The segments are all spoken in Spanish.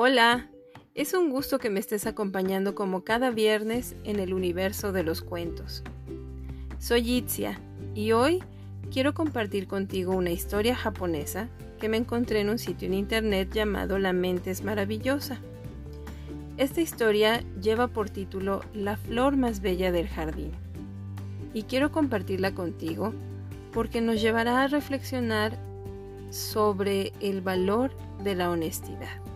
Hola, es un gusto que me estés acompañando como cada viernes en el universo de los cuentos. Soy Itzia y hoy quiero compartir contigo una historia japonesa que me encontré en un sitio en internet llamado La mente es maravillosa. Esta historia lleva por título La flor más bella del jardín y quiero compartirla contigo porque nos llevará a reflexionar sobre el valor de la honestidad.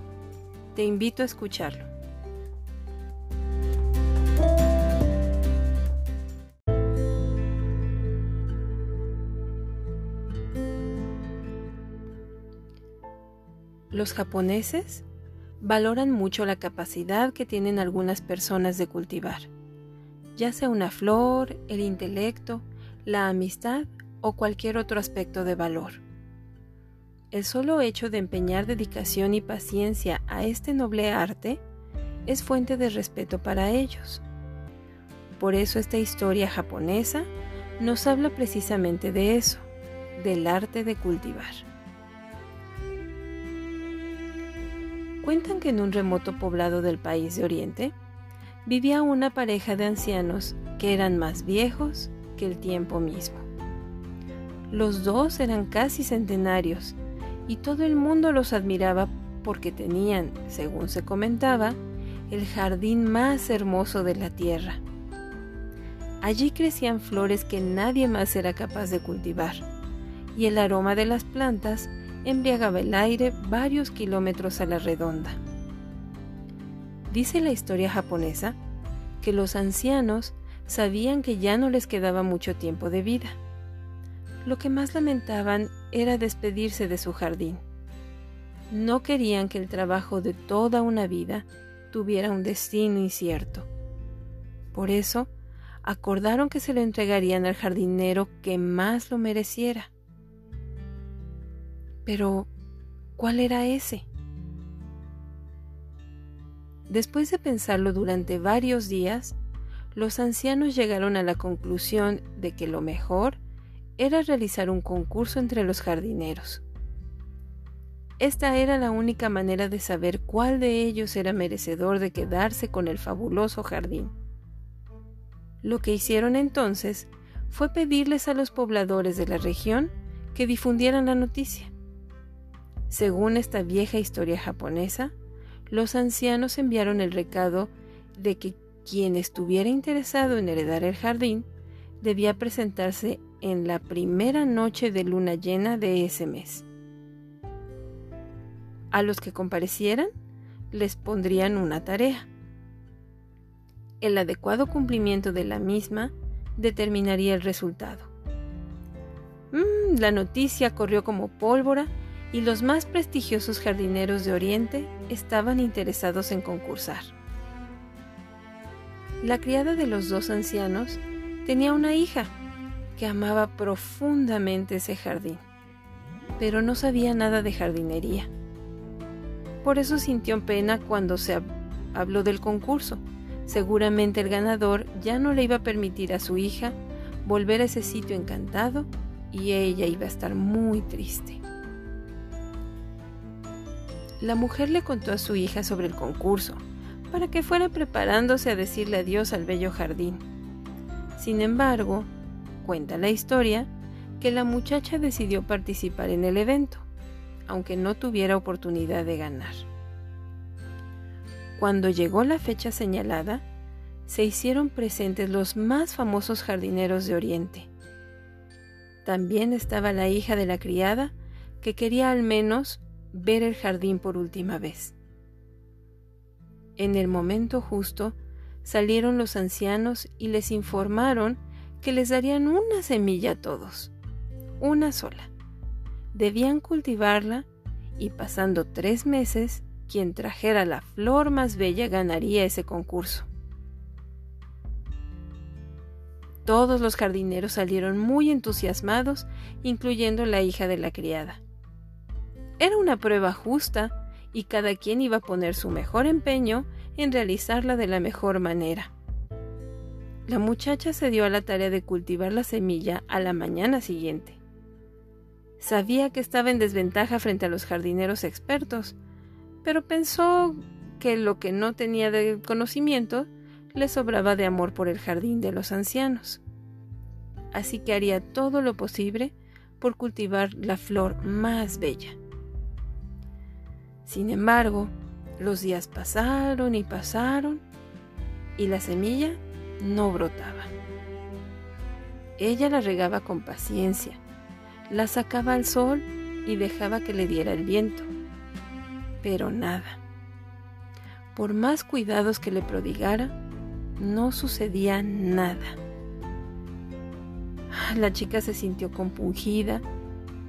Te invito a escucharlo. Los japoneses valoran mucho la capacidad que tienen algunas personas de cultivar, ya sea una flor, el intelecto, la amistad o cualquier otro aspecto de valor. El solo hecho de empeñar dedicación y paciencia a este noble arte es fuente de respeto para ellos. Por eso esta historia japonesa nos habla precisamente de eso, del arte de cultivar. Cuentan que en un remoto poblado del país de Oriente vivía una pareja de ancianos que eran más viejos que el tiempo mismo. Los dos eran casi centenarios y todo el mundo los admiraba porque tenían, según se comentaba, el jardín más hermoso de la tierra. Allí crecían flores que nadie más era capaz de cultivar, y el aroma de las plantas embriagaba el aire varios kilómetros a la redonda. Dice la historia japonesa que los ancianos sabían que ya no les quedaba mucho tiempo de vida. Lo que más lamentaban era despedirse de su jardín. No querían que el trabajo de toda una vida tuviera un destino incierto. Por eso, acordaron que se lo entregarían al jardinero que más lo mereciera. Pero, ¿cuál era ese? Después de pensarlo durante varios días, los ancianos llegaron a la conclusión de que lo mejor era realizar un concurso entre los jardineros. Esta era la única manera de saber cuál de ellos era merecedor de quedarse con el fabuloso jardín. Lo que hicieron entonces fue pedirles a los pobladores de la región que difundieran la noticia. Según esta vieja historia japonesa, los ancianos enviaron el recado de que quien estuviera interesado en heredar el jardín debía presentarse en la primera noche de luna llena de ese mes. A los que comparecieran les pondrían una tarea. El adecuado cumplimiento de la misma determinaría el resultado. Mm, la noticia corrió como pólvora y los más prestigiosos jardineros de Oriente estaban interesados en concursar. La criada de los dos ancianos tenía una hija que amaba profundamente ese jardín, pero no sabía nada de jardinería. Por eso sintió pena cuando se habló del concurso. Seguramente el ganador ya no le iba a permitir a su hija volver a ese sitio encantado y ella iba a estar muy triste. La mujer le contó a su hija sobre el concurso, para que fuera preparándose a decirle adiós al bello jardín. Sin embargo, Cuenta la historia que la muchacha decidió participar en el evento, aunque no tuviera oportunidad de ganar. Cuando llegó la fecha señalada, se hicieron presentes los más famosos jardineros de Oriente. También estaba la hija de la criada, que quería al menos ver el jardín por última vez. En el momento justo salieron los ancianos y les informaron que les darían una semilla a todos, una sola. Debían cultivarla y pasando tres meses, quien trajera la flor más bella ganaría ese concurso. Todos los jardineros salieron muy entusiasmados, incluyendo la hija de la criada. Era una prueba justa y cada quien iba a poner su mejor empeño en realizarla de la mejor manera. La muchacha se dio a la tarea de cultivar la semilla a la mañana siguiente. Sabía que estaba en desventaja frente a los jardineros expertos, pero pensó que lo que no tenía de conocimiento le sobraba de amor por el jardín de los ancianos. Así que haría todo lo posible por cultivar la flor más bella. Sin embargo, los días pasaron y pasaron y la semilla no brotaba. Ella la regaba con paciencia, la sacaba al sol y dejaba que le diera el viento. Pero nada. Por más cuidados que le prodigara, no sucedía nada. La chica se sintió compungida,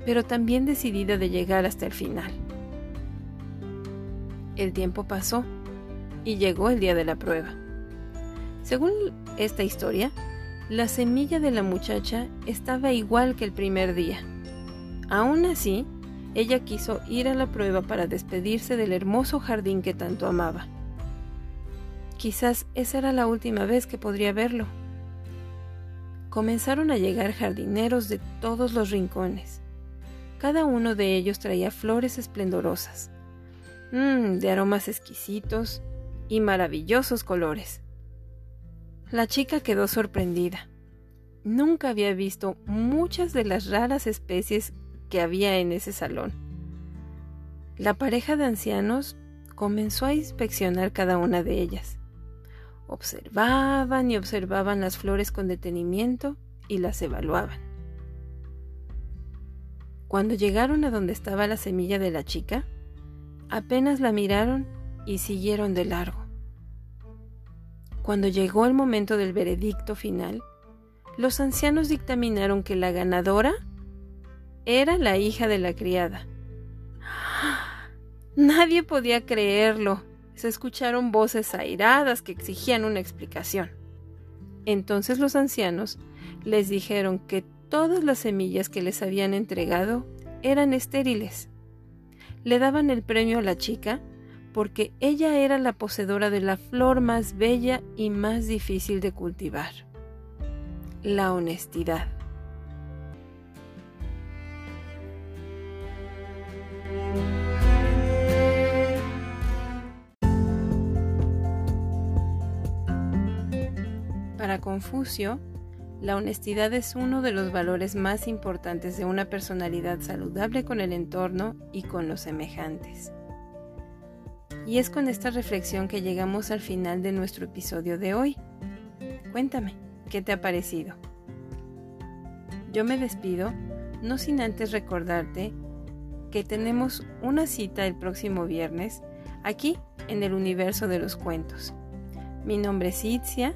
pero también decidida de llegar hasta el final. El tiempo pasó y llegó el día de la prueba. Según esta historia, la semilla de la muchacha estaba igual que el primer día. Aún así, ella quiso ir a la prueba para despedirse del hermoso jardín que tanto amaba. Quizás esa era la última vez que podría verlo. Comenzaron a llegar jardineros de todos los rincones. Cada uno de ellos traía flores esplendorosas, mmm, de aromas exquisitos y maravillosos colores. La chica quedó sorprendida. Nunca había visto muchas de las raras especies que había en ese salón. La pareja de ancianos comenzó a inspeccionar cada una de ellas. Observaban y observaban las flores con detenimiento y las evaluaban. Cuando llegaron a donde estaba la semilla de la chica, apenas la miraron y siguieron de largo. Cuando llegó el momento del veredicto final, los ancianos dictaminaron que la ganadora era la hija de la criada. Nadie podía creerlo se escucharon voces airadas que exigían una explicación. Entonces los ancianos les dijeron que todas las semillas que les habían entregado eran estériles. Le daban el premio a la chica porque ella era la poseedora de la flor más bella y más difícil de cultivar, la honestidad. Para Confucio, la honestidad es uno de los valores más importantes de una personalidad saludable con el entorno y con los semejantes. Y es con esta reflexión que llegamos al final de nuestro episodio de hoy. Cuéntame, ¿qué te ha parecido? Yo me despido, no sin antes recordarte que tenemos una cita el próximo viernes aquí en el universo de los cuentos. Mi nombre es Itzia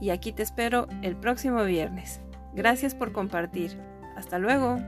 y aquí te espero el próximo viernes. Gracias por compartir. Hasta luego.